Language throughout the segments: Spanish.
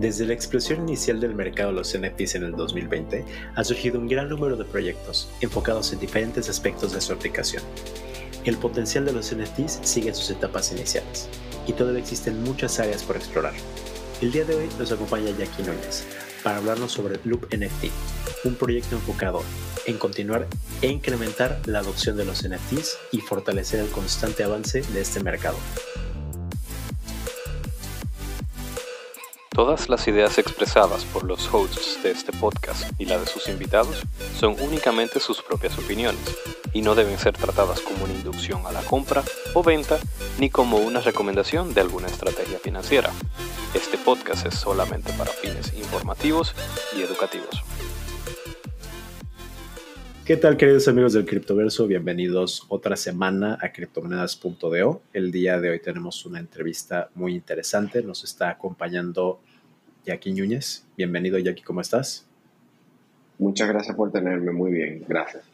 Desde la explosión inicial del mercado de los NFTs en el 2020, ha surgido un gran número de proyectos enfocados en diferentes aspectos de su aplicación. El potencial de los NFTs sigue en sus etapas iniciales y todavía existen muchas áreas por explorar. El día de hoy nos acompaña Jackie Núñez para hablarnos sobre Loop NFT, un proyecto enfocado en continuar e incrementar la adopción de los NFTs y fortalecer el constante avance de este mercado. Todas las ideas expresadas por los hosts de este podcast y la de sus invitados son únicamente sus propias opiniones y no deben ser tratadas como una inducción a la compra o venta ni como una recomendación de alguna estrategia financiera. Este podcast es solamente para fines informativos y educativos. ¿Qué tal queridos amigos del Criptoverso? Bienvenidos otra semana a criptomonedas.do. El día de hoy tenemos una entrevista muy interesante. Nos está acompañando Jackie Núñez. Bienvenido, Jackie, ¿cómo estás? Muchas gracias por tenerme, muy bien, gracias.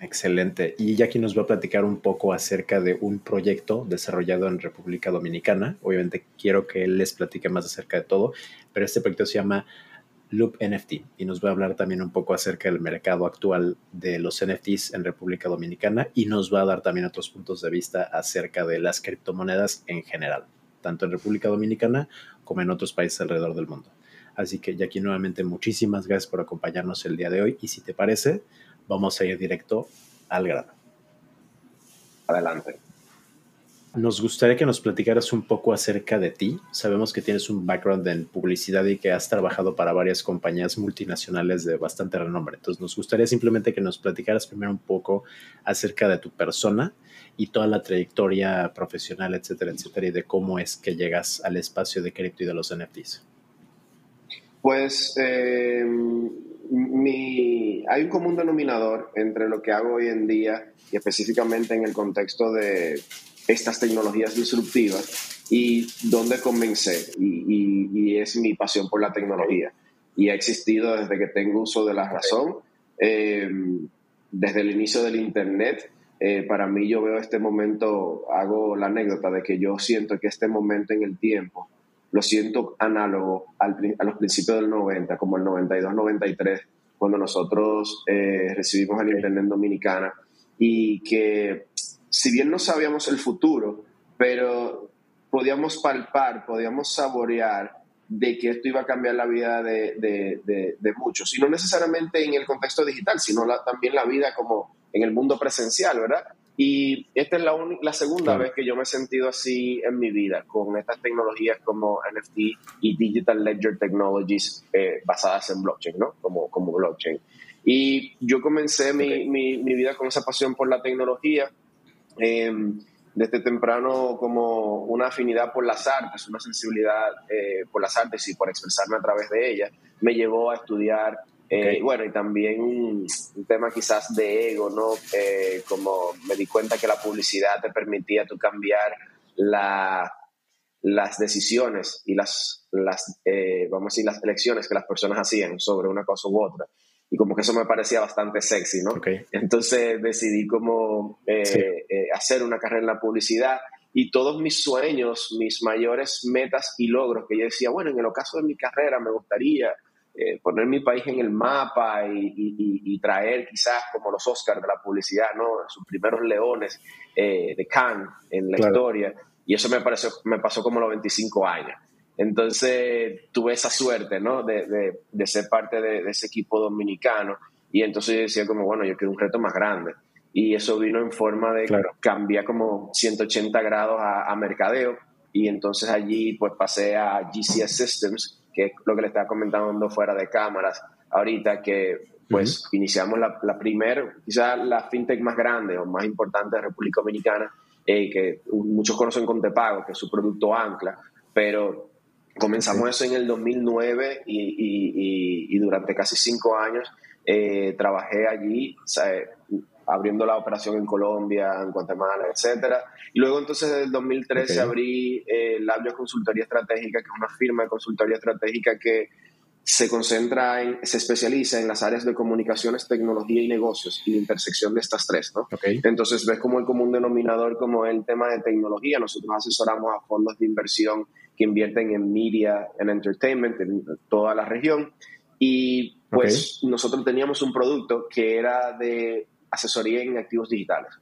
Excelente. Y Jackie nos va a platicar un poco acerca de un proyecto desarrollado en República Dominicana. Obviamente quiero que él les platique más acerca de todo, pero este proyecto se llama Loop NFT y nos va a hablar también un poco acerca del mercado actual de los NFTs en República Dominicana y nos va a dar también otros puntos de vista acerca de las criptomonedas en general, tanto en República Dominicana como en otros países alrededor del mundo. Así que Jackie, nuevamente muchísimas gracias por acompañarnos el día de hoy y si te parece, vamos a ir directo al grano. Adelante. Nos gustaría que nos platicaras un poco acerca de ti. Sabemos que tienes un background en publicidad y que has trabajado para varias compañías multinacionales de bastante renombre. Entonces nos gustaría simplemente que nos platicaras primero un poco acerca de tu persona y toda la trayectoria profesional, etcétera, etcétera, y de cómo es que llegas al espacio de cripto y de los NFTs. Pues eh, mi, hay un común denominador entre lo que hago hoy en día y específicamente en el contexto de estas tecnologías disruptivas y donde comencé. Y, y, es mi pasión por la tecnología. Y ha existido desde que tengo uso de la razón, eh, desde el inicio del Internet. Eh, para mí yo veo este momento, hago la anécdota de que yo siento que este momento en el tiempo lo siento análogo a los principios del 90, como el 92-93, cuando nosotros eh, recibimos el Internet Dominicana y que si bien no sabíamos el futuro, pero podíamos palpar, podíamos saborear de que esto iba a cambiar la vida de, de, muchos, y no necesariamente en el contexto digital, sino también la vida como en el mundo presencial, ¿verdad? Y esta es la, la segunda vez que yo me he sentido así en mi vida, con estas tecnologías como NFT y Digital Ledger Technologies eh, basadas en blockchain, ¿no? Como, como blockchain. Y yo comencé mi, mi, mi, vida con esa pasión por la tecnología, em, desde temprano como una afinidad por las artes, una sensibilidad eh, por las artes y por expresarme a través de ellas, me llevó a estudiar eh, bueno, y también un, tema quizás de ego, ¿no? Eh, como me di cuenta que la publicidad te permitía tú cambiar la, las decisiones y las, las eh, vamos a decir, las elecciones que las personas hacían sobre una cosa u otra. Y como que eso me parecía bastante sexy, ¿no? Entonces decidí como hacer una carrera en la publicidad y todos mis sueños, mis mayores metas y logros que yo decía, bueno, en el ocaso de mi carrera me gustaría eh, poner mi país en el mapa y, traer quizás como los Oscars de la publicidad, ¿no? Sus primeros leones eh, de Cannes en la historia. Y eso me, pareció, me pasó como los 25 años. Entonces tuve esa suerte, ¿no? De, de, ser parte de, ese equipo dominicano. Y entonces yo decía como, bueno, yo quiero un reto más grande. Y eso vino en forma de cambiar como 180 grados a, a mercadeo. Y entonces allí pues pasé a GCS Systems, que es lo que le estaba comentando fuera de cámaras ahorita, que pues iniciamos la, la primera, quizás la fintech más grande o más importante de República Dominicana, eh, que muchos conocen con Tepago, que es su producto Ancla, pero comenzamos eso en el 2009 y, y, y, durante casi cinco años eh, trabajé allí, abriendo la operación en Colombia, en Guatemala, etcétera. Y luego entonces en el 2013 abrí eh, Labio Consultoría Estratégica, que es una firma de consultoría estratégica que se concentra en, se especializa en las áreas de comunicaciones, tecnología y negocios y la intersección de estas tres, ¿no? Entonces ves como el común denominador como el tema de tecnología. Nosotros asesoramos a fondos de inversión que invierten en media, en entertainment, en toda la región. Y pues nosotros teníamos un producto que era de asesoría en activos digitales.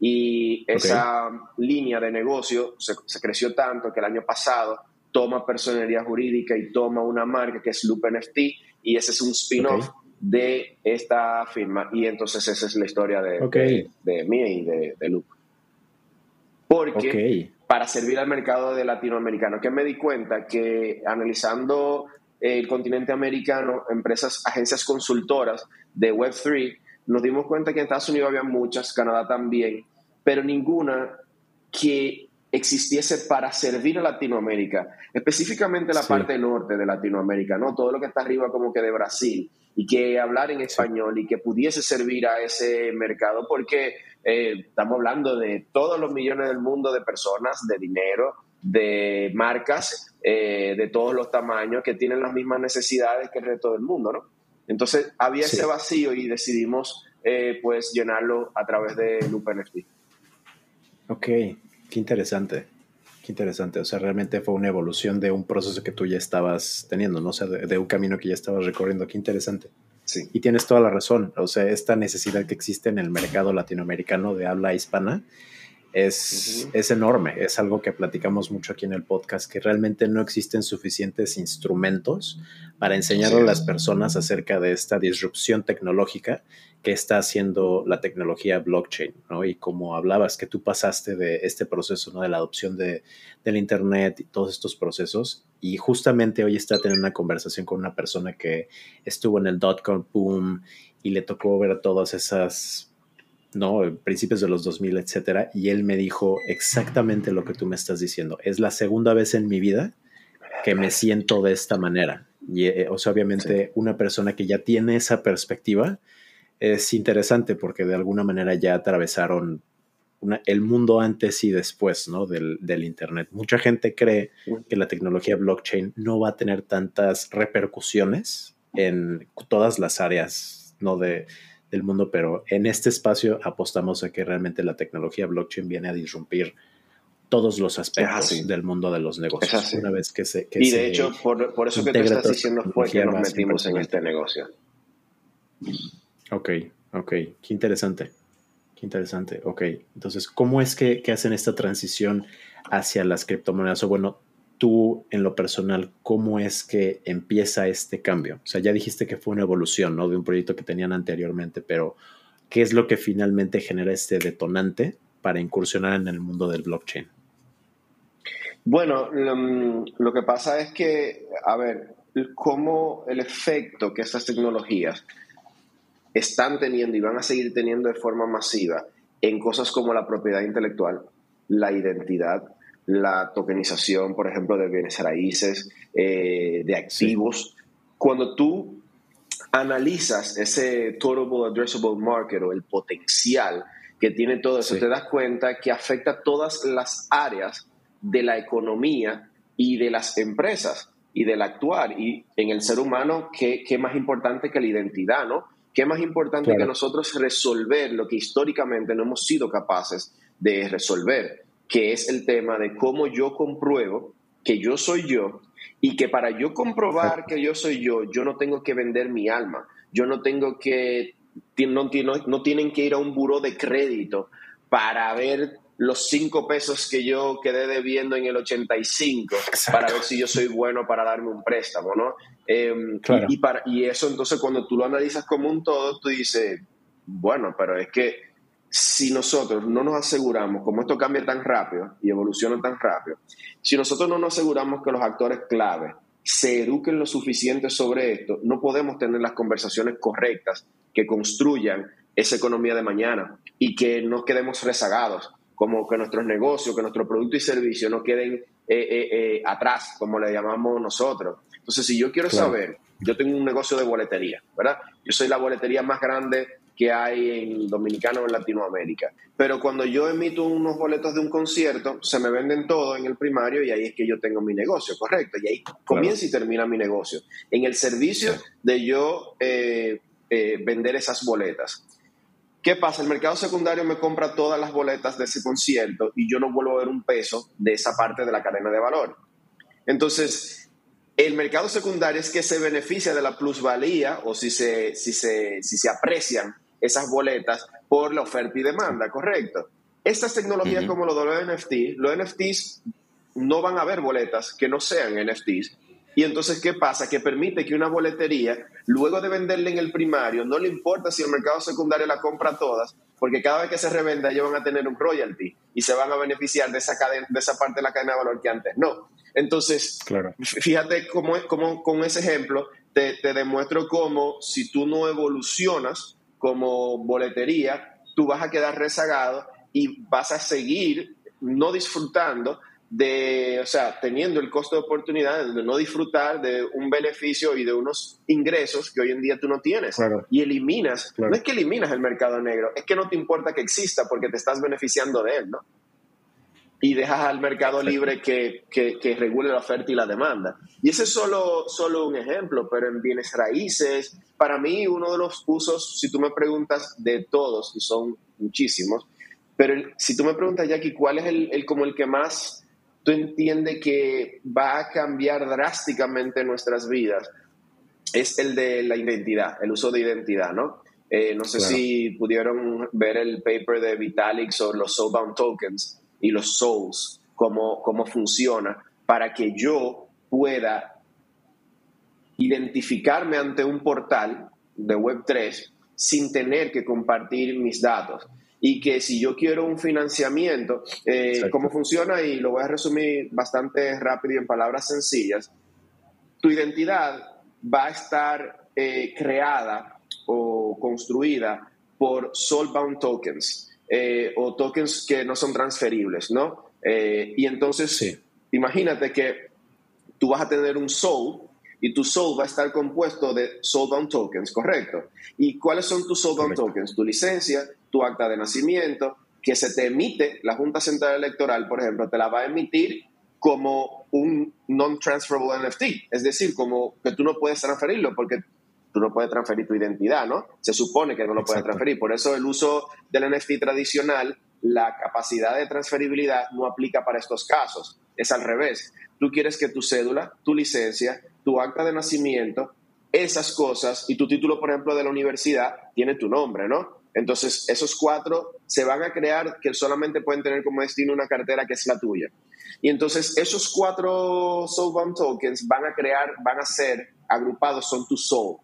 Y esa línea de negocio se, se creció tanto que el año pasado toma personalidad jurídica y toma una marca que es Loop NFT y ese es un spin-off de esta firma y entonces esa es la historia de, de, mí y de, Loop. Porque para servir al mercado de latinoamericano, que me di cuenta que analizando el continente americano, empresas, agencias consultoras de Web3, nos dimos cuenta que en Estados Unidos había muchas, Canadá también, pero ninguna que existiese para servir a Latinoamérica, específicamente la parte norte de Latinoamérica, ¿no? Todo lo que está arriba como que de Brasil y que hablar en español y que pudiese servir a ese mercado porque eh, estamos hablando de todos los millones del mundo de personas, de dinero, de marcas eh, de todos los tamaños que tienen las mismas necesidades que el resto del mundo, ¿no? Entonces había ese vacío y decidimos eh, pues llenarlo a través de Loop NFT. Ok, Qué interesante, qué interesante. O sea, realmente fue una evolución de un proceso que tú ya estabas teniendo, ¿no? O sea, de, un camino que ya estabas recorriendo. Qué interesante. Sí. Y tienes toda la razón. O sea, esta necesidad que existe en el mercado latinoamericano de habla hispana es, es enorme. Es algo que platicamos mucho aquí en el podcast, que realmente no existen suficientes instrumentos para enseñar a las personas acerca de esta disrupción tecnológica que está haciendo la tecnología blockchain, ¿no? Y como hablabas, que tú pasaste de este proceso, ¿no? De la adopción de, del Internet y todos estos procesos. Y justamente hoy está teniendo una conversación con una persona que estuvo en el dot-com boom y le tocó ver todas esas, ¿no? Principios de los 2000, etcétera. Y él me dijo exactamente lo que tú me estás diciendo. Es la segunda vez en mi vida que me siento de esta manera. Y, eh, o sea, obviamente una persona que ya tiene esa perspectiva es interesante porque de alguna manera ya atravesaron el mundo antes y después ¿no? del, Internet. Mucha gente cree que la tecnología blockchain no va a tener tantas repercusiones en todas las áreas ¿no? de, del mundo, pero en este espacio apostamos a que realmente la tecnología blockchain viene a disrumpir todos los aspectos del mundo de los negocios. Una vez que se. y de hecho, por, por eso que tú estás diciendo fue que nos metimos en este negocio. Ok, ok, qué interesante. Qué interesante. Ok, entonces, ¿cómo es que, hacen esta transición hacia las criptomonedas? O bueno, tú en lo personal, ¿cómo es que empieza este cambio? O sea, ya dijiste que fue una evolución, ¿no? De un proyecto que tenían anteriormente, pero ¿qué es lo que finalmente genera este detonante para incursionar en el mundo del blockchain? Bueno, lo, que pasa es que, a ver, cómo el efecto que estas tecnologías están teniendo y van a seguir teniendo de forma masiva en cosas como la propiedad intelectual, la identidad, la tokenización, por ejemplo, de bienes raíces, eh, de activos. Cuando tú analizas ese total addressable market o el potencial que tiene todo eso, te das cuenta que afecta todas las áreas de la economía y de las empresas y del actuar. Y en el ser humano, ¿qué, qué más importante que la identidad, no? ¿Qué más importante que nosotros resolver lo que históricamente no hemos sido capaces de resolver? Que es el tema de cómo yo compruebo que yo soy yo y que para yo comprobar que yo soy yo, yo no tengo que vender mi alma, yo no tengo que, no, no tienen que ir a un buro de crédito para ver los cinco pesos que yo quedé debiendo en el 85 para ver si yo soy bueno para darme un préstamo, ¿no? Em, y, para, y eso entonces cuando tú lo analizas como un todo, tú dices, bueno, pero es que si nosotros no nos aseguramos, como esto cambia tan rápido y evoluciona tan rápido, si nosotros no nos aseguramos que los actores clave se eduquen lo suficiente sobre esto, no podemos tener las conversaciones correctas que construyan esa economía de mañana y que no quedemos rezagados como que nuestros negocios, que nuestro producto y servicio no queden eh, eh, eh, atrás, como le llamamos nosotros. Entonces, si yo quiero saber, yo tengo un negocio de boletería, ¿verdad? Yo soy la boletería más grande que hay en Dominicana o en Latinoamérica. Pero cuando yo emito unos boletos de un concierto, se me venden todo en el primario y ahí es que yo tengo mi negocio, correcto. Y ahí comienza y termina mi negocio. En el servicio de yo vender esas boletas. ¿Qué pasa? El mercado secundario me compra todas las boletas de ese concierto y yo no vuelvo a ver un peso de esa parte de la cadena de valor. Entonces, el mercado secundario es que se beneficia de la plusvalía o si se, si se, si se aprecian esas boletas por la oferta y demanda, ¿correcto? Estas tecnologías como lo de los NFTs, los NFTs no van a haber boletas que no sean NFTs. Y entonces, ¿qué pasa? Que permite que una boletería, luego de venderle en el primario, no le importa si el mercado secundario la compra todas, porque cada vez que se revenda ellos van a tener un royalty y se van a beneficiar de esa, cadena, de esa parte de la cadena de valor que antes no. Entonces, fíjate cómo, cómo, con ese ejemplo te, te demuestro cómo si tú no evolucionas, como boletería, tú vas a quedar rezagado y vas a seguir no disfrutando de, o sea, teniendo el costo de oportunidad de no disfrutar de un beneficio y de unos ingresos que hoy en día tú no tienes. Y eliminas, no es que eliminas el mercado negro, es que no te importa que exista porque te estás beneficiando de él, ¿no? y dejas al mercado libre que, que, regule la oferta y la demanda. Y ese es solo, solo un ejemplo, pero en bienes raíces, para mí uno de los usos, si tú me preguntas de todos, y son muchísimos, pero si tú me preguntas, Jackie, ¿cuál es el, el, como el que más tú entiendes que va a cambiar drásticamente nuestras vidas? Es el de la identidad, el uso de identidad, ¿no? Eh, no sé si pudieron ver el paper de Vitalik sobre los soulbound tokens y los souls, cómo, cómo funciona, para que yo pueda identificarme ante un portal de Web3 sin tener que compartir mis datos. Y que si yo quiero un financiamiento, eh, ¿cómo funciona? Y lo voy a resumir bastante rápido y en palabras sencillas. Tu identidad va a estar eh, creada o construida por soulbound tokens. Eh, o tokens que no son transferibles, ¿no? Eh, y entonces, imagínate que tú vas a tener un soul y tu soul va a estar compuesto de soulbound tokens, ¿correcto? ¿Y cuáles son tus soulbound tokens? Tu licencia, tu acta de nacimiento, que se te emite, la Junta Central Electoral, por ejemplo, te la va a emitir como un non-transferable NFT, es decir, como que tú no puedes transferirlo porque tú no puedes transferir tu identidad, ¿no? Se supone que no lo puedes transferir. Por eso el uso del NFT tradicional, la capacidad de transferibilidad no aplica para estos casos. Es al revés. Tú quieres que tu cédula, tu licencia, tu acta de nacimiento, esas cosas y tu título, por ejemplo, de la universidad, tiene tu nombre, ¿no? Entonces, esos cuatro se van a crear que solamente pueden tener como destino una cartera que es la tuya. Y entonces, esos cuatro soulbound tokens van a crear, van a ser agrupados, son tu soul.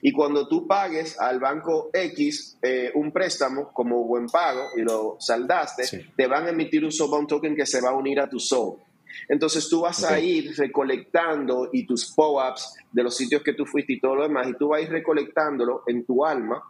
Y cuando tú pagues al banco X eh, un préstamo como buen pago y lo saldaste, te van a emitir un soulbound token que se va a unir a tu soul. Entonces tú vas a ir recolectando y tus POAPs de los sitios que tú fuiste y todo lo demás, y tú vas a ir recolectándolo en tu alma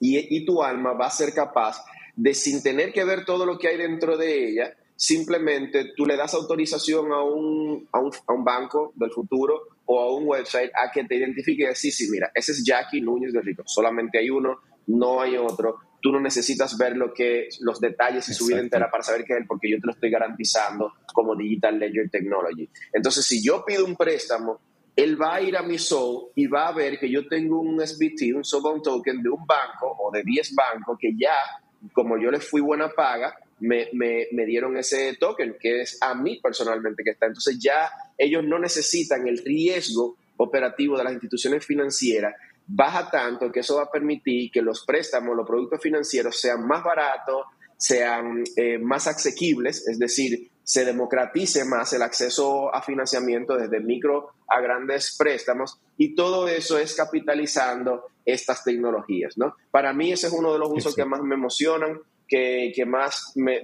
y, y tu alma va a ser capaz de, sin tener que ver todo lo que hay dentro de ella, simplemente tú le das autorización a un, a un, a un banco del futuro o a un website a que te identifique y decir, sí, mira, ese es Jackie Núñez de Rico, solamente hay uno, no hay otro. Tú no necesitas ver lo que, los detalles y su vida entera para saber que es él, porque yo te lo estoy garantizando como Digital Ledger Technology. Entonces, si yo pido un préstamo, él va a ir a mi Soul y va a ver que yo tengo un SBT, un Soulbound Token de un banco o de 10 bancos que ya, como yo les fui buena paga, me, me, me, dieron ese token, que es a mí personalmente que está. Entonces ya ellos no necesitan el riesgo operativo de las instituciones financieras, baja tanto que eso va a permitir que los préstamos, los productos financieros sean más baratos, sean eh, más asequibles, es decir, se democratice más el acceso a financiamiento desde micro a grandes préstamos y todo eso es capitalizando estas tecnologías. ¿no? Para mí ese es uno de los usos que más me emocionan que, más me,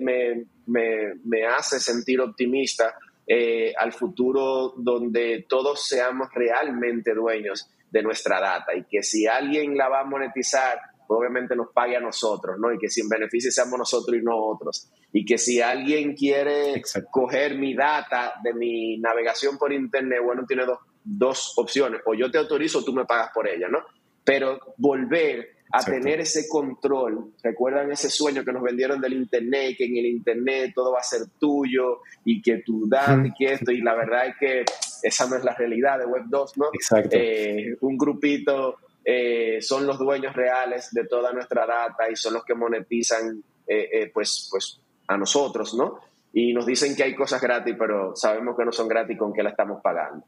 me, hace sentir optimista eh, al futuro donde todos seamos realmente dueños de nuestra data y que si alguien la va a monetizar, obviamente nos pague a nosotros, ¿no? Y que si en beneficio seamos nosotros y no otros. Y que si alguien quiere coger mi data de mi navegación por Internet, bueno, tiene dos, dos opciones. O yo te autorizo o tú me pagas por ella, ¿no? Pero volver a tener ese control. ¿Recuerdan ese sueño que nos vendieron del Internet, que en el Internet todo va a ser tuyo y que tu data y que esto? Y la verdad es que esa no es la realidad de Web 2, ¿no? Exacto. Eh, un grupito eh, son los dueños reales de toda nuestra data y son los que monetizan eh, pues, pues a nosotros, ¿no? Y nos dicen que hay cosas gratis, pero sabemos que no son gratis con que la estamos pagando.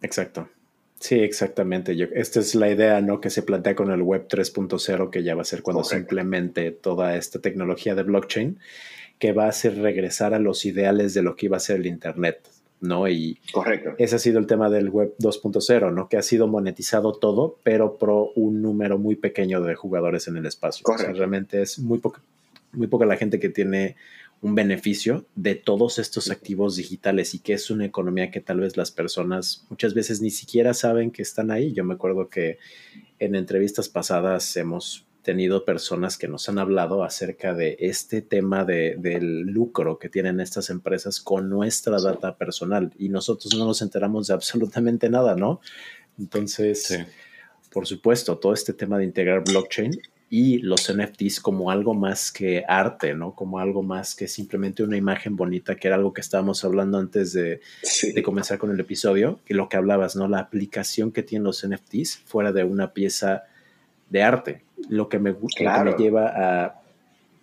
Exacto. Sí, exactamente. Yo, esta es la idea ¿no? que se plantea con el Web 3.0, que ya va a ser cuando se implemente toda esta tecnología de blockchain, que va a hacer regresar a los ideales de lo que iba a ser el Internet. ¿No? Y Correcto. ese ha sido el tema del Web 2.0, ¿no? Que ha sido monetizado todo, pero pro un número muy pequeño de jugadores en el espacio. O sea, realmente es muy poca, muy poca la gente que tiene un beneficio de todos estos activos digitales y que es una economía que tal vez las personas muchas veces ni siquiera saben que están ahí. Yo me acuerdo que en entrevistas pasadas hemos tenido personas que nos han hablado acerca de este tema de, del lucro que tienen estas empresas con nuestra data personal y nosotros no nos enteramos de absolutamente nada, ¿no? Entonces, por supuesto, todo este tema de integrar blockchain y los NFTs como algo más que arte, ¿no? Como algo más que simplemente una imagen bonita, que era algo que estábamos hablando antes de, de, comenzar con el episodio, que lo que hablabas, ¿no? La aplicación que tienen los NFTs fuera de una pieza de arte, lo que me, claro. me lleva a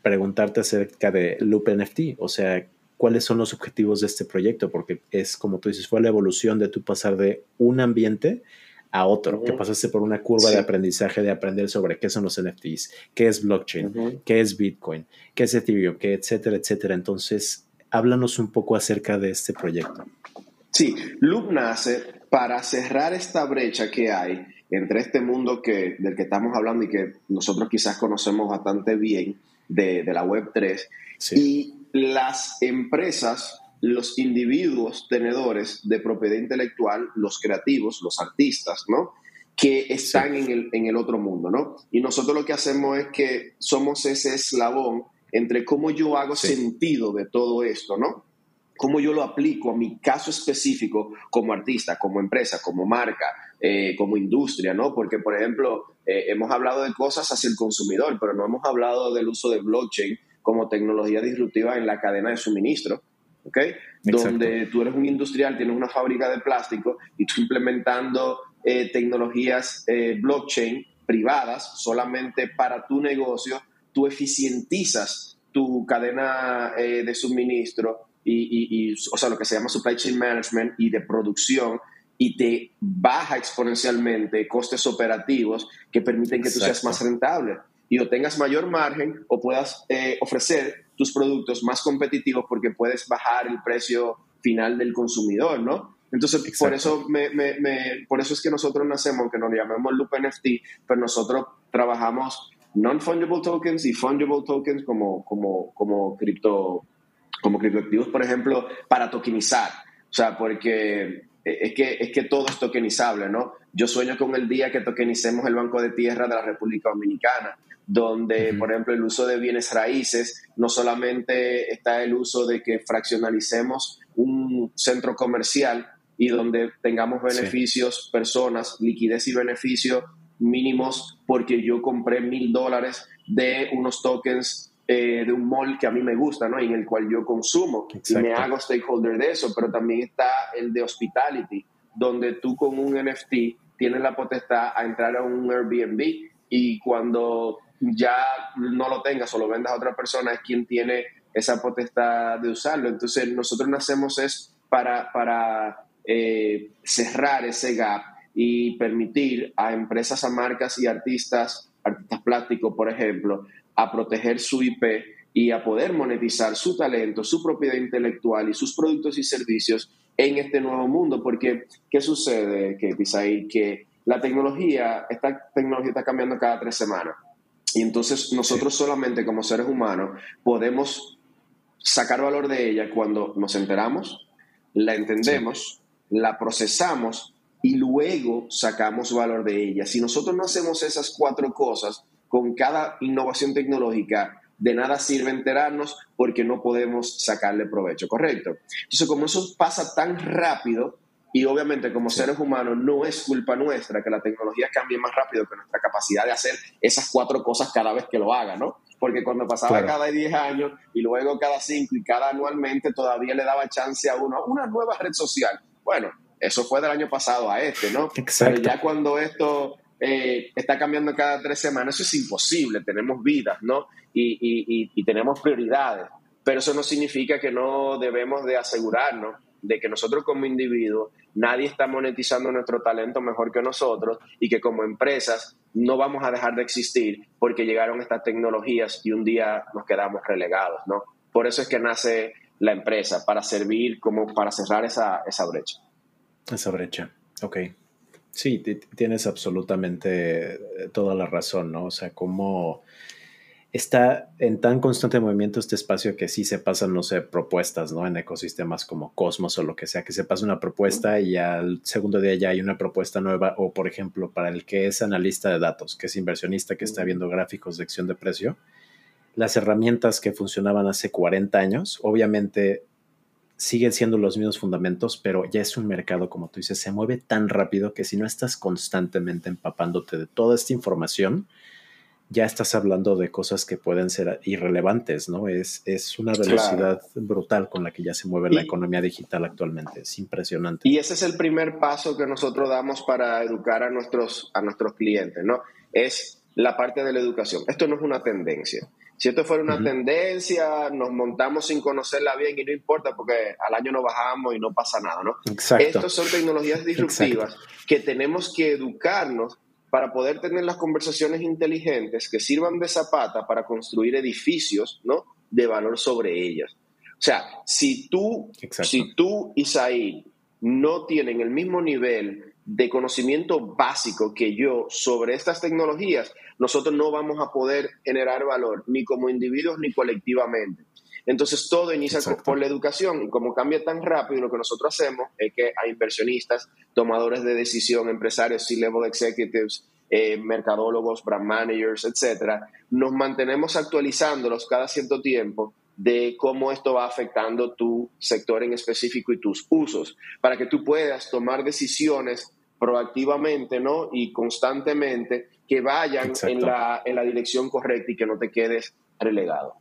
preguntarte acerca de Loop NFT, o sea, cuáles son los objetivos de este proyecto, porque es como tú dices, fue la evolución de tu pasar de un ambiente a otro, que pasaste por una curva de aprendizaje de aprender sobre qué son los NFTs, qué es blockchain, qué es Bitcoin, qué es Ethereum, qué etcétera, etcétera. Entonces, háblanos un poco acerca de este proyecto. Sí, Loop nace para cerrar esta brecha que hay entre este mundo que, del que estamos hablando y que nosotros quizás conocemos bastante bien de, la Web 3 y las empresas los individuos tenedores de propiedad intelectual, los creativos, los artistas, ¿no? Que están en, el, en el otro mundo, ¿no? Y nosotros lo que hacemos es que somos ese eslabón entre cómo yo hago sentido de todo esto, ¿no? Cómo yo lo aplico a mi caso específico como artista, como empresa, como marca, eh, como industria, ¿no? Porque, por ejemplo, eh, hemos hablado de cosas hacia el consumidor, pero no hemos hablado del uso de blockchain como tecnología disruptiva en la cadena de suministro. ¿ok? Donde tú eres un industrial, tienes una fábrica de plástico y tú implementando eh, tecnologías eh, blockchain privadas solamente para tu negocio, tú eficientizas tu cadena eh, de suministro y, o sea, lo que se llama supply chain management y de producción y te baja exponencialmente costes operativos que permiten que tú seas más rentable. Y o tengas mayor margen o puedas ofrecer tus productos más competitivos porque puedes bajar el precio final del consumidor, ¿no? Entonces, por eso, me, me, por eso es que nosotros nacemos, aunque nos llamemos Loop NFT, pero nosotros trabajamos non-fungible tokens y fungible tokens como, como, como, cripto, como criptoactivos, por ejemplo, para tokenizar. O sea, porque es que, es que todo es tokenizable, ¿no? Yo sueño con el día que tokenicemos el Banco de Tierra de la República Dominicana donde, por ejemplo, el uso de bienes raíces, no solamente está el uso de que fraccionalicemos un centro comercial y donde tengamos beneficios, personas, liquidez y beneficios mínimos porque yo compré mil dólares de unos tokens eh, de un mall que a mí me gusta, ¿no? Y en el cual yo consumo y me hago stakeholder de eso, pero también está el de hospitality, donde tú con un NFT tienes la potestad a entrar a un Airbnb y cuando ya no lo tengas o lo vendas a otra persona, es quien tiene esa potestad de usarlo. Entonces, nosotros nacemos es para, para eh, cerrar ese gap y permitir a empresas, a marcas y artistas, artistas plásticos, por ejemplo, a proteger su IP y a poder monetizar su talento, su propiedad intelectual y sus productos y servicios en este nuevo mundo. Porque, ¿qué sucede, que Que la tecnología, esta tecnología está cambiando cada tres semanas. Y entonces nosotros solamente como seres humanos podemos sacar valor de ella cuando nos enteramos, la entendemos, la procesamos y luego sacamos valor de ella. Si nosotros no hacemos esas cuatro cosas con cada innovación tecnológica, de nada sirve enterarnos porque no podemos sacarle provecho, ¿correcto? Entonces, como eso pasa tan rápido, Y obviamente como seres humanos no es culpa nuestra que la tecnología cambie más rápido que nuestra capacidad de hacer esas cuatro cosas cada vez que lo haga, ¿no? Porque cuando pasaba cada 10 años y luego cada 5 y cada anualmente todavía le daba chance a uno a una nueva red social. Bueno, eso fue del año pasado a este, ¿no? Exacto. Pero ya cuando esto eh, está cambiando cada tres semanas, eso es imposible. Tenemos vidas, ¿no? Y, y tenemos prioridades. Pero eso no significa que no debemos de asegurarnos de que nosotros como individuos nadie está monetizando nuestro talento mejor que nosotros y que como empresas no vamos a dejar de existir porque llegaron estas tecnologías y un día nos quedamos relegados, ¿no? Por eso es que nace la empresa, para servir como para cerrar esa, esa brecha. Esa brecha, ok. Sí, tienes absolutamente toda la razón, ¿no? O sea, como está en tan constante movimiento este espacio que sí se pasan, no sé, propuestas, ¿no? En ecosistemas como Cosmos o lo que sea, que se pasa una propuesta y al segundo día ya hay una propuesta nueva, o por ejemplo, para el que es analista de datos, que es inversionista, que está viendo gráficos de acción de precio, las herramientas que funcionaban hace 40 años, obviamente siguen siendo los mismos fundamentos, pero ya es un mercado, como tú dices, se mueve tan rápido que si no estás constantemente empapándote de toda esta información, ya estás hablando de cosas que pueden ser irrelevantes, ¿no? Es, es una velocidad brutal con la que ya se mueve la economía digital actualmente. Es impresionante. Y ese es el primer paso que nosotros damos para educar a nuestros, a nuestros clientes, ¿no? Es la parte de la educación. Esto no es una tendencia. Si esto fuera una tendencia, nos montamos sin conocerla bien y no importa porque al año no bajamos y no pasa nada, ¿no? Exacto. Estas son tecnologías disruptivas que tenemos que educarnos para poder tener las conversaciones inteligentes que sirvan de zapata para construir edificios ¿no? de valor sobre ellas. O sea, si tú, si tú y Said no tienen el mismo nivel de conocimiento básico que yo sobre estas tecnologías, nosotros no vamos a poder generar valor ni como individuos ni colectivamente. Entonces todo inicia por la educación y como cambia tan rápido, lo que nosotros hacemos es que a inversionistas, tomadores de decisión, empresarios, C-level executives, eh, mercadólogos, brand managers, etcétera, nos mantenemos actualizándolos cada cierto tiempo de cómo esto va afectando tu sector en específico y tus usos, para que tú puedas tomar decisiones proactivamente ¿no? y constantemente que vayan en la, en la dirección correcta y que no te quedes relegado.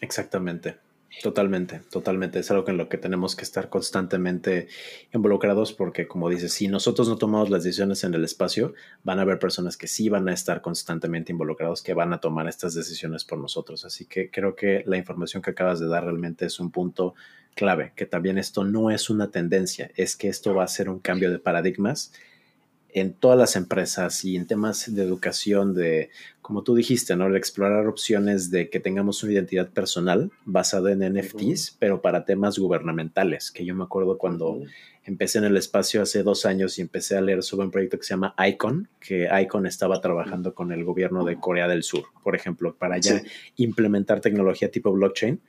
Exactamente. Totalmente, totalmente. Es algo en lo que tenemos que estar constantemente involucrados porque, como dices, si nosotros no tomamos las decisiones en el espacio, van a haber personas que sí van a estar constantemente involucrados, que van a tomar estas decisiones por nosotros. Así que creo que la información que acabas de dar realmente es un punto clave, que también esto no es una tendencia, es que esto va a ser un cambio de paradigmas en todas las empresas y en temas de educación, de, como tú dijiste, ¿no? Explorar opciones de que tengamos una identidad personal basada en NFTs, pero para temas gubernamentales, que yo me acuerdo cuando empecé en el espacio hace dos años y empecé a leer sobre un proyecto que se llama ICON, que ICON estaba trabajando con el gobierno de Corea del Sur, por ejemplo, para ya implementar tecnología tipo blockchain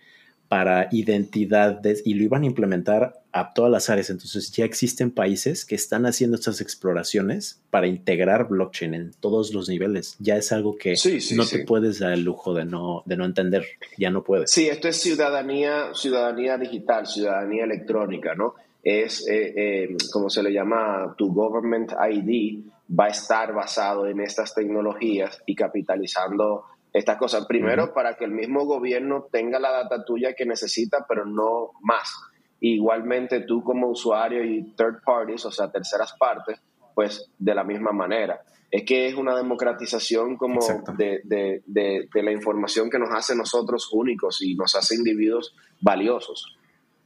para identidades y lo iban a implementar a todas las áreas. Entonces ya existen países que están haciendo estas exploraciones para integrar blockchain en todos los niveles. Ya es algo que no te puedes dar el lujo de no, de no entender. Ya no puedes. Sí, esto es ciudadanía, ciudadanía digital, ciudadanía electrónica, ¿no? Es, eh, eh, como se le llama, tu government ID va a estar basado en estas tecnologías y capitalizando estas cosas. Primero, para que el mismo gobierno tenga la data tuya que necesita, pero no más. Igualmente tú como usuario y third parties, o sea, terceras partes, pues de la misma manera. Es que es una democratización como de, de, de, la información que nos hace nosotros únicos y nos hace individuos valiosos.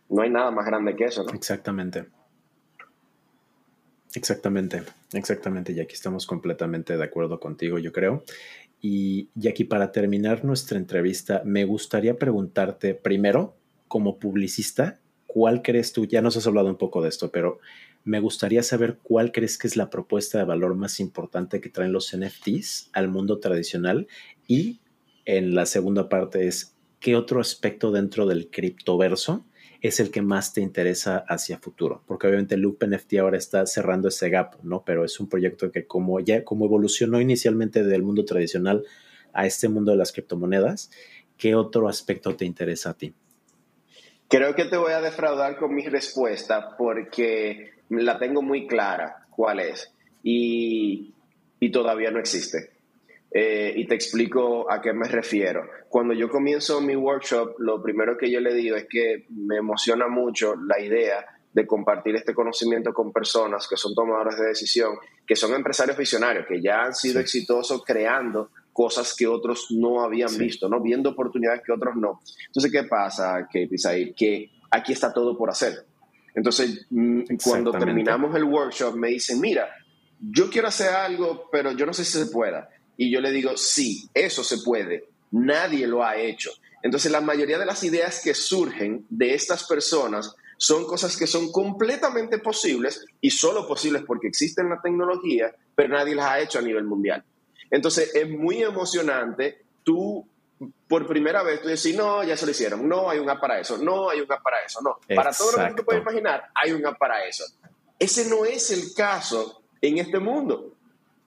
No hay nada más grande que eso, ¿no? Exactamente. Exactamente, exactamente. Y aquí estamos completamente de acuerdo contigo, yo creo. Y, aquí para terminar nuestra entrevista, me gustaría preguntarte primero, como publicista, ¿cuál crees tú? Ya nos has hablado un poco de esto, pero me gustaría saber cuál crees que es la propuesta de valor más importante que traen los NFTs al mundo tradicional. Y en la segunda parte es, ¿qué otro aspecto dentro del criptoverso es el que más te interesa hacia futuro, porque obviamente Loop NFT ahora está cerrando ese gap, ¿no? Pero es un proyecto que como ya como evolucionó inicialmente del mundo tradicional a este mundo de las criptomonedas, ¿qué otro aspecto te interesa a ti? Creo que te voy a defraudar con mi respuesta porque la tengo muy clara cuál es y, todavía no existe. Eh, y te explico a qué me refiero. Cuando yo comienzo mi workshop, lo primero que yo le digo es que me emociona mucho la idea de compartir este conocimiento con personas que son tomadores de decisión, que son empresarios visionarios, que ya han sido exitosos creando cosas que otros no habían visto, ¿no? Viendo oportunidades que otros no. Entonces, ¿qué pasa, Kate Isaí? Que aquí está todo por hacer. Entonces, mm, cuando terminamos el workshop, me dicen, mira, yo quiero hacer algo, pero yo no sé si se pueda. Y yo le digo, sí, eso se puede. Nadie lo ha hecho. Entonces, la mayoría de las ideas que surgen de estas personas son cosas que son completamente posibles y solo posibles porque existen la tecnología, pero nadie las ha hecho a nivel mundial. Entonces es muy emocionante tú por primera vez tú decís, no, ya se lo hicieron, no hay un app para eso, no hay un app para eso, no. Para todo lo que tú puedes imaginar, hay un app para eso. Ese no es el caso en este mundo.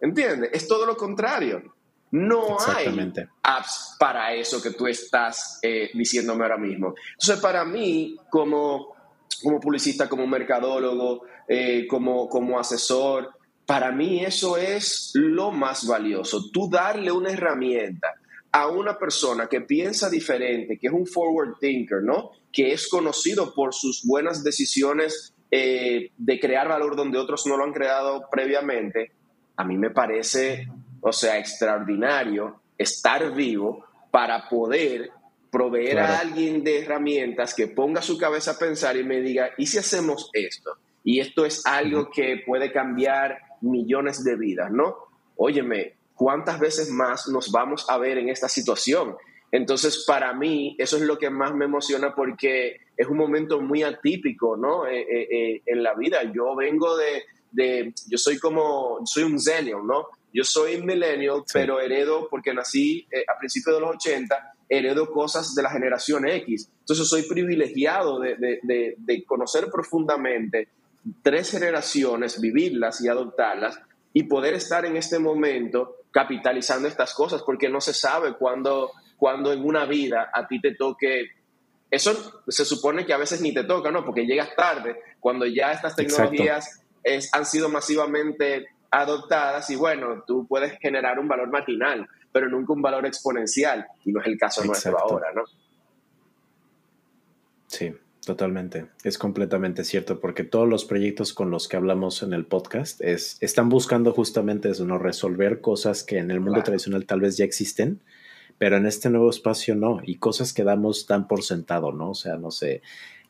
¿Entiendes? Es todo lo contrario. No hay apps para eso que tú estás eh, diciéndome ahora mismo. Entonces, para mí, como, como publicista, como mercadólogo, eh, como, como asesor, para mí eso es lo más valioso. Tú darle una herramienta a una persona que piensa diferente, que es un forward thinker, ¿no? Que es conocido por sus buenas decisiones eh, de crear valor donde otros no lo han creado previamente, a mí me parece, o sea, extraordinario estar vivo para poder proveer a alguien de herramientas que ponga su cabeza a pensar y me diga, ¿y si hacemos esto? Y esto es algo que puede cambiar millones de vidas, ¿no? Óyeme, ¿cuántas veces más nos vamos a ver en esta situación? Entonces, para mí, eso es lo que más me emociona porque es un momento muy atípico, ¿no? Eh, eh, eh, en la vida. Yo vengo de, de, yo soy como, soy un zenio, ¿no? Yo soy millennial, pero heredo, porque nací a principios de los 80, heredo cosas de la generación X. Entonces soy privilegiado de, de, de conocer profundamente tres generaciones, vivirlas y adoptarlas y poder estar en este momento capitalizando estas cosas, porque no se sabe cuándo, cuando en una vida a ti te toque. Eso se supone que a veces ni te toca, ¿no? Porque llegas tarde, cuando ya estas tecnologías es, han sido masivamente adoptadas y bueno, tú puedes generar un valor marginal, pero nunca un valor exponencial, y no es el caso nuestro ahora, ¿no? Sí, Totalmente, es completamente cierto, porque todos los proyectos con los que hablamos en el podcast es, están buscando justamente eso, ¿no? resolver cosas que en el mundo tradicional tal vez ya existen, pero en este nuevo espacio no, y cosas que damos tan por sentado, ¿no? O sea, no sé,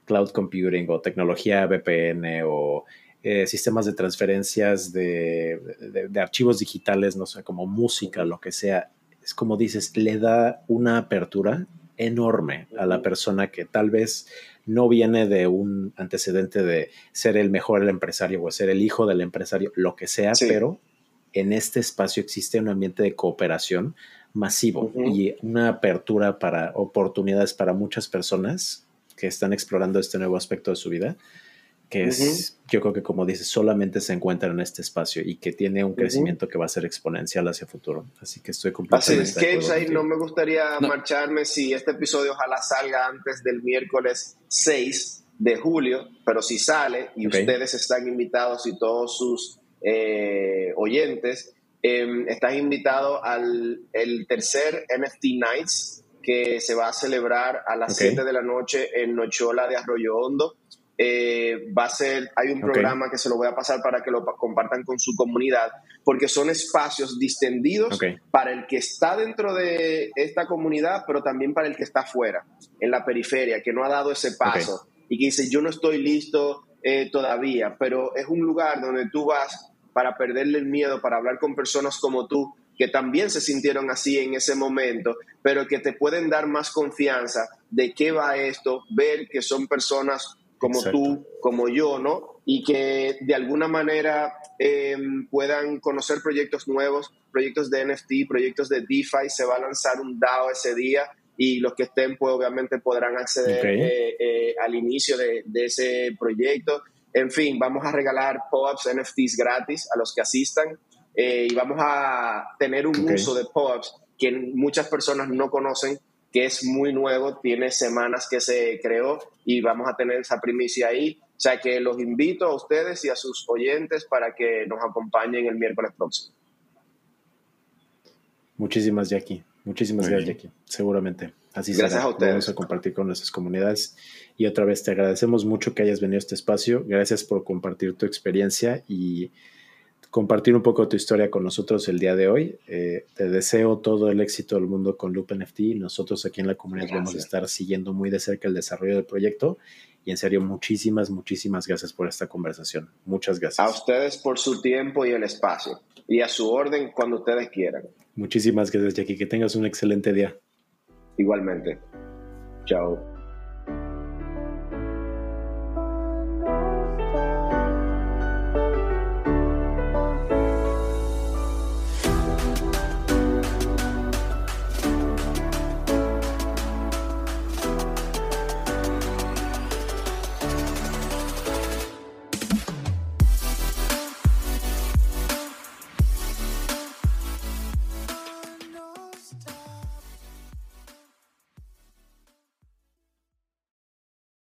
cloud computing o tecnología VPN o eh, sistemas de transferencias de, de archivos digitales, no sé, como música, lo que sea. Es como dices, le da una apertura enorme a la persona que tal vez no viene de un antecedente de ser el mejor empresario o ser el hijo del empresario, lo que sea, pero en este espacio existe un ambiente de cooperación masivo y una apertura para oportunidades para muchas personas que están explorando este nuevo aspecto de su vida que es, yo creo que como dices, solamente se encuentra en este espacio y que tiene un crecimiento que va a ser exponencial hacia el futuro. Así que estoy completamente Así es, ahí no me gustaría marcharme si este episodio ojalá salga antes del miércoles 6 de julio, pero si sale y ustedes están invitados y todos sus eh, oyentes em, están invitados al el tercer NFT Nights que se va a celebrar a las 7 de la noche en Nochola de Arroyo Hondo. Eh, va a ser, hay un programa que se lo voy a pasar para que lo compartan con su comunidad, porque son espacios distendidos para el que está dentro de esta comunidad, pero también para el que está afuera, en la periferia, que no ha dado ese paso. Y que dice, yo no estoy listo eh, todavía, pero es un lugar donde tú vas para perderle el miedo, para hablar con personas como tú, que también se sintieron así en ese momento, pero que te pueden dar más confianza de qué va esto, ver que son personas como tú, como yo, ¿no? Y que de alguna manera em, puedan conocer proyectos nuevos, proyectos de NFT, proyectos de DeFi. Se va a lanzar un DAO ese día y los que estén, pues obviamente podrán acceder eh, eh, al inicio de, ese proyecto. En fin, vamos a regalar POAPs NFTs gratis a los que asistan eh, y vamos a tener un uso de POAPs que muchas personas no conocen que es muy nuevo, tiene semanas que se creó y vamos a tener esa primicia ahí. O sea que los invito a ustedes y a sus oyentes para que nos acompañen el miércoles próximo. Muchísimas, Jackie. Muchísimas gracias, Jackie. Seguramente. Así Gracias será. a ustedes. Vamos a compartir con nuestras comunidades. Y otra vez te agradecemos mucho que hayas venido a este espacio. Gracias por compartir tu experiencia y compartir un poco tu historia con nosotros el día de hoy. Eh, te deseo todo el éxito del mundo con Loop NFT. Nosotros aquí en la comunidad Gracias. vamos a estar siguiendo muy de cerca el desarrollo del proyecto. Y en serio, muchísimas, muchísimas gracias por esta conversación. Muchas A gracias. ustedes por su tiempo y el espacio. Y a su orden cuando ustedes quieran. Muchísimas gracias, Jackie. Que tengas un excelente día. Igualmente. Chao.